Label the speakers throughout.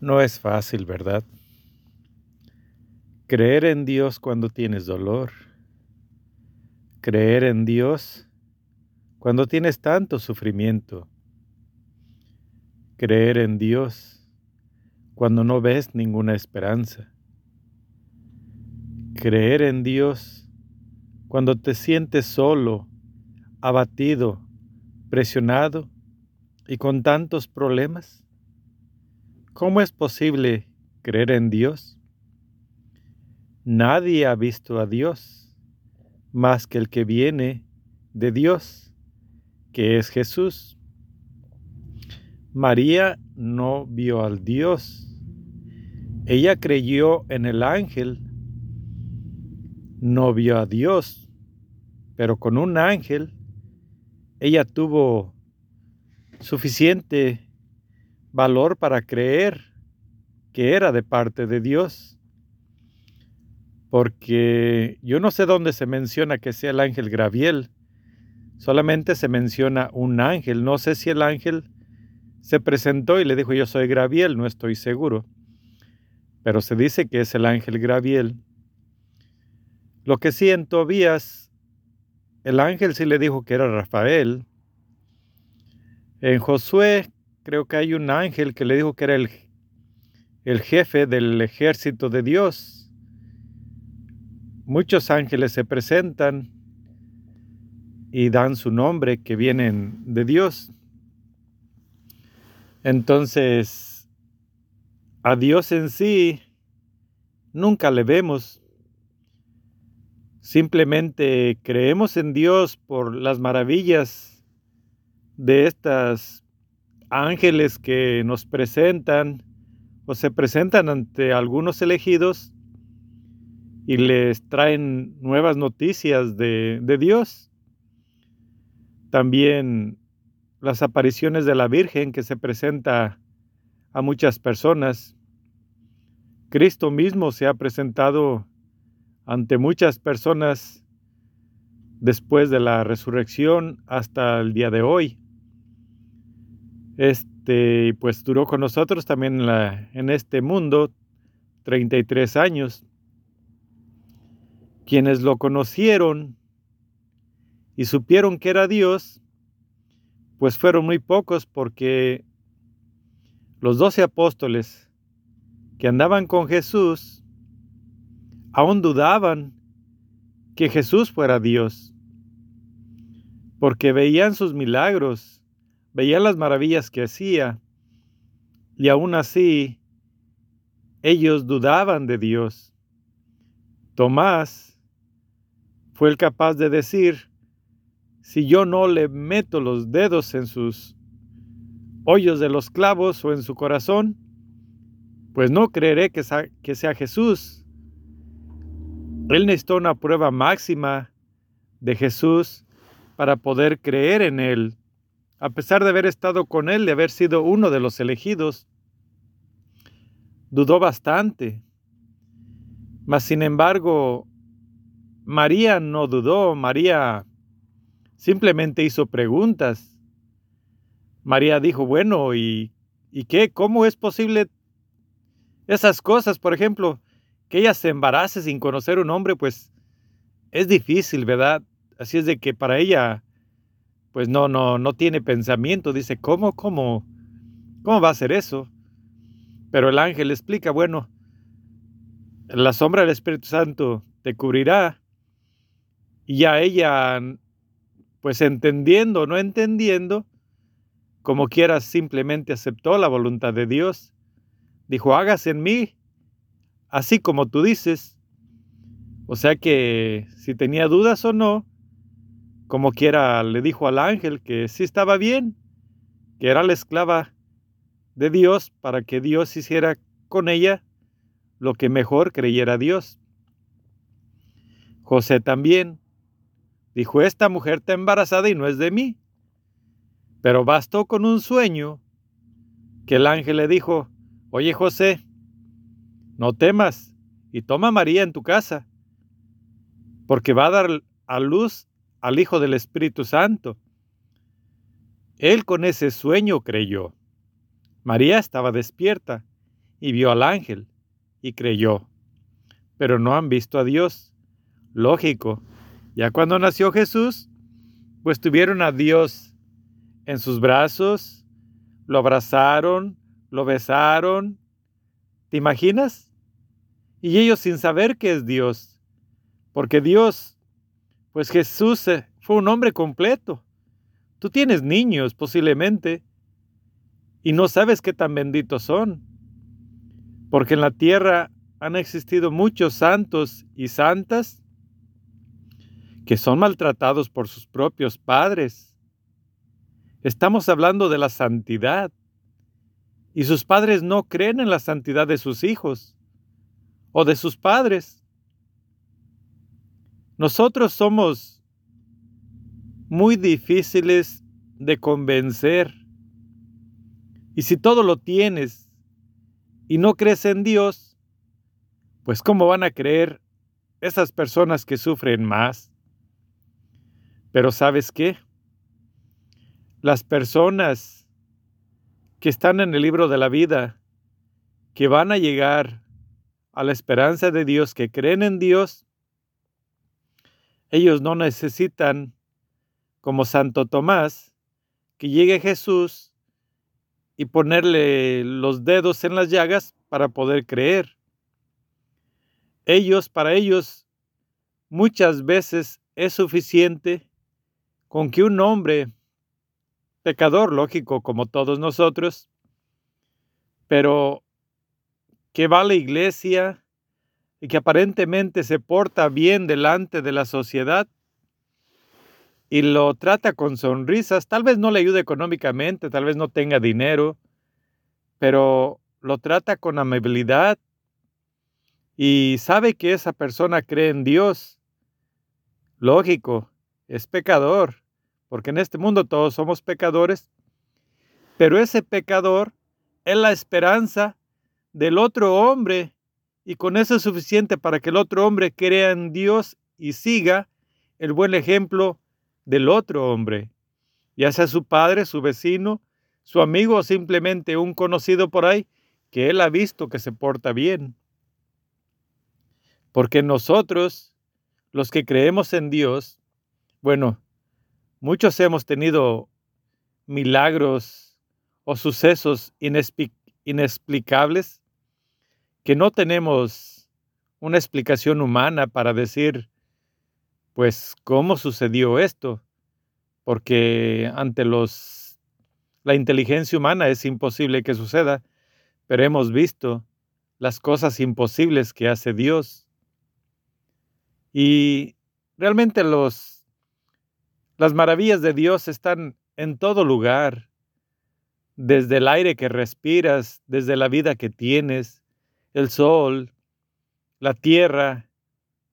Speaker 1: No es fácil, ¿verdad? Creer en Dios cuando tienes dolor. Creer en Dios cuando tienes tanto sufrimiento. Creer en Dios cuando no ves ninguna esperanza. Creer en Dios cuando te sientes solo, abatido, presionado y con tantos problemas. ¿Cómo es posible creer en Dios? Nadie ha visto a Dios más que el que viene de Dios, que es Jesús. María no vio al Dios. Ella creyó en el ángel. No vio a Dios, pero con un ángel ella tuvo suficiente valor para creer que era de parte de Dios. Porque yo no sé dónde se menciona que sea el ángel Graviel. Solamente se menciona un ángel. No sé si el ángel se presentó y le dijo yo soy Graviel, no estoy seguro. Pero se dice que es el ángel Graviel. Lo que sí en Tobías, el ángel sí le dijo que era Rafael. En Josué creo que hay un ángel que le dijo que era el, el jefe del ejército de Dios. Muchos ángeles se presentan y dan su nombre que vienen de Dios. Entonces, a Dios en sí nunca le vemos. Simplemente creemos en Dios por las maravillas de estas ángeles que nos presentan o se presentan ante algunos elegidos y les traen nuevas noticias de, Dios. También las apariciones de la Virgen que se presenta a muchas personas. Cristo mismo se ha presentado ante muchas personas después de la resurrección hasta el día de hoy. Este, pues duró con nosotros también en, la, en este mundo 33 años. Quienes lo conocieron y supieron que era Dios, pues fueron muy pocos porque los doce apóstoles que andaban con Jesús aún dudaban que Jesús fuera Dios, porque veían sus milagros veían las maravillas que hacía y aún así ellos dudaban de Dios. Tomás fue el capaz de decir, si yo no le meto los dedos en sus hoyos de los clavos o en su corazón, pues no creeré que sea, que sea Jesús. Él necesitó una prueba máxima de Jesús para poder creer en Él a pesar de haber estado con él, de haber sido uno de los elegidos, dudó bastante. Mas sin embargo, María no dudó, María simplemente hizo preguntas. María dijo, bueno, ¿y, ¿y qué? ¿Cómo es posible esas cosas? Por ejemplo, que ella se embarace sin conocer un hombre, pues es difícil, ¿verdad? Así es de que para ella pues no, no, no tiene pensamiento. Dice, ¿cómo, cómo, cómo va a ser eso? Pero el ángel explica, bueno, la sombra del Espíritu Santo te cubrirá. Y ya ella, pues entendiendo o no entendiendo, como quieras, simplemente aceptó la voluntad de Dios. Dijo, hágase en mí, así como tú dices. O sea que si tenía dudas o no, como quiera le dijo al ángel que sí estaba bien, que era la esclava de Dios para que Dios hiciera con ella lo que mejor creyera Dios. José también dijo, esta mujer está embarazada y no es de mí. Pero bastó con un sueño que el ángel le dijo, oye José, no temas y toma a María en tu casa, porque va a dar a luz al Hijo del Espíritu Santo. Él con ese sueño creyó. María estaba despierta y vio al ángel y creyó, pero no han visto a Dios. Lógico, ya cuando nació Jesús, pues tuvieron a Dios en sus brazos, lo abrazaron, lo besaron. ¿Te imaginas? Y ellos sin saber que es Dios, porque Dios, pues Jesús eh, fue un hombre completo. Tú tienes niños posiblemente y no sabes qué tan benditos son, porque en la tierra han existido muchos santos y santas que son maltratados por sus propios padres. Estamos hablando de la santidad. Y sus padres no creen en la santidad de sus hijos o de sus padres. Nosotros somos muy difíciles de convencer. Y si todo lo tienes y no crees en Dios, pues ¿cómo van a creer esas personas que sufren más? Pero ¿sabes qué? Las personas que están en el libro de la vida, que van a llegar a la esperanza de Dios, que creen en Dios, ellos no necesitan, como Santo Tomás, que llegue Jesús y ponerle los dedos en las llagas para poder creer. Ellos, para ellos, muchas veces es suficiente con que un hombre, pecador lógico como todos nosotros, pero que va a la iglesia y que aparentemente se porta bien delante de la sociedad y lo trata con sonrisas, tal vez no le ayude económicamente, tal vez no tenga dinero, pero lo trata con amabilidad y sabe que esa persona cree en Dios. Lógico, es pecador, porque en este mundo todos somos pecadores, pero ese pecador es la esperanza del otro hombre y con eso es suficiente para que el otro hombre crea en Dios y siga el buen ejemplo del otro hombre, ya sea su padre, su vecino, su amigo o simplemente un conocido por ahí que él ha visto que se porta bien. Porque nosotros, los que creemos en Dios, bueno, muchos hemos tenido milagros o sucesos inexplicables que no tenemos una explicación humana para decir, pues, cómo sucedió esto, porque ante los la inteligencia humana es imposible que suceda, pero hemos visto las cosas imposibles que hace Dios. Y realmente los las maravillas de Dios están en todo lugar, desde el aire que respiras, desde la vida que tienes, el sol, la tierra,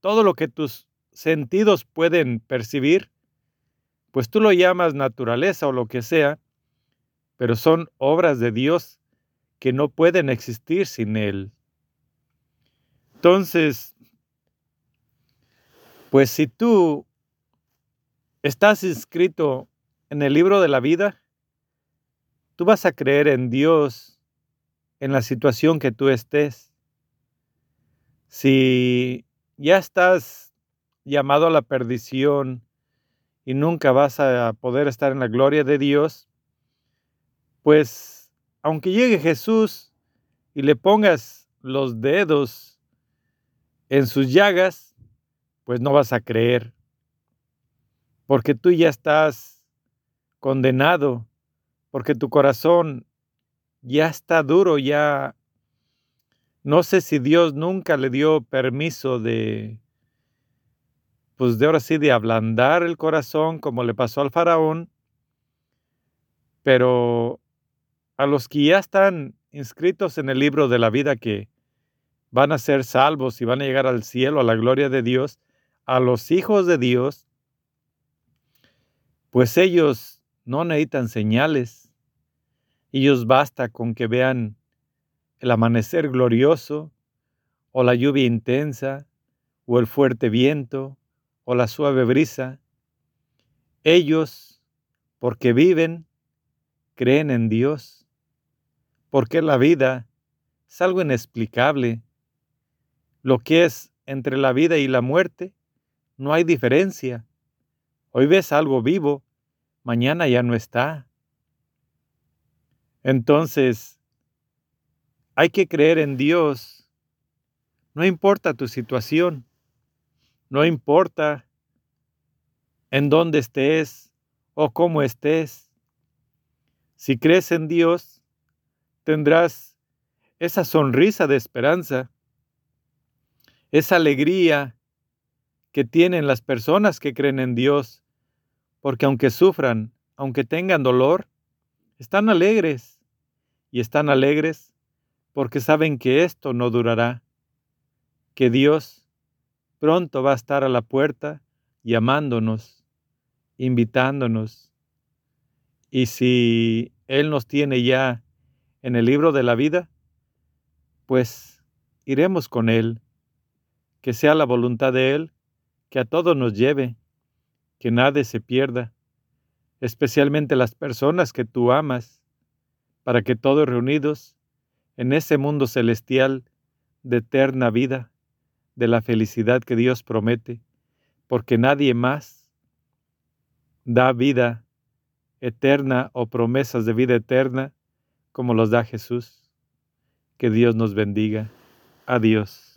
Speaker 1: todo lo que tus sentidos pueden percibir, pues tú lo llamas naturaleza o lo que sea, pero son obras de Dios que no pueden existir sin Él. Entonces, pues si tú estás inscrito en el libro de la vida, tú vas a creer en Dios en la situación que tú estés. Si ya estás llamado a la perdición y nunca vas a poder estar en la gloria de Dios, pues aunque llegue Jesús y le pongas los dedos en sus llagas, pues no vas a creer porque tú ya estás condenado, porque tu corazón ya está duro, ya no sé si Dios nunca le dio permiso de, pues de ahora sí, de ablandar el corazón como le pasó al faraón, pero a los que ya están inscritos en el libro de la vida que van a ser salvos y van a llegar al cielo, a la gloria de Dios, a los hijos de Dios, pues ellos no necesitan señales. Ellos basta con que vean el amanecer glorioso, o la lluvia intensa, o el fuerte viento, o la suave brisa. Ellos, porque viven, creen en Dios, porque la vida es algo inexplicable. Lo que es entre la vida y la muerte, no hay diferencia. Hoy ves algo vivo, mañana ya no está. Entonces, hay que creer en Dios. No importa tu situación, no importa en dónde estés o cómo estés. Si crees en Dios, tendrás esa sonrisa de esperanza, esa alegría que tienen las personas que creen en Dios, porque aunque sufran, aunque tengan dolor, están alegres y están alegres porque saben que esto no durará, que Dios pronto va a estar a la puerta llamándonos, invitándonos. Y si Él nos tiene ya en el libro de la vida, pues iremos con Él, que sea la voluntad de Él, que a todos nos lleve, que nadie se pierda, especialmente las personas que tú amas, para que todos reunidos en ese mundo celestial de eterna vida, de la felicidad que Dios promete, porque nadie más da vida eterna o promesas de vida eterna como los da Jesús. Que Dios nos bendiga. Adiós.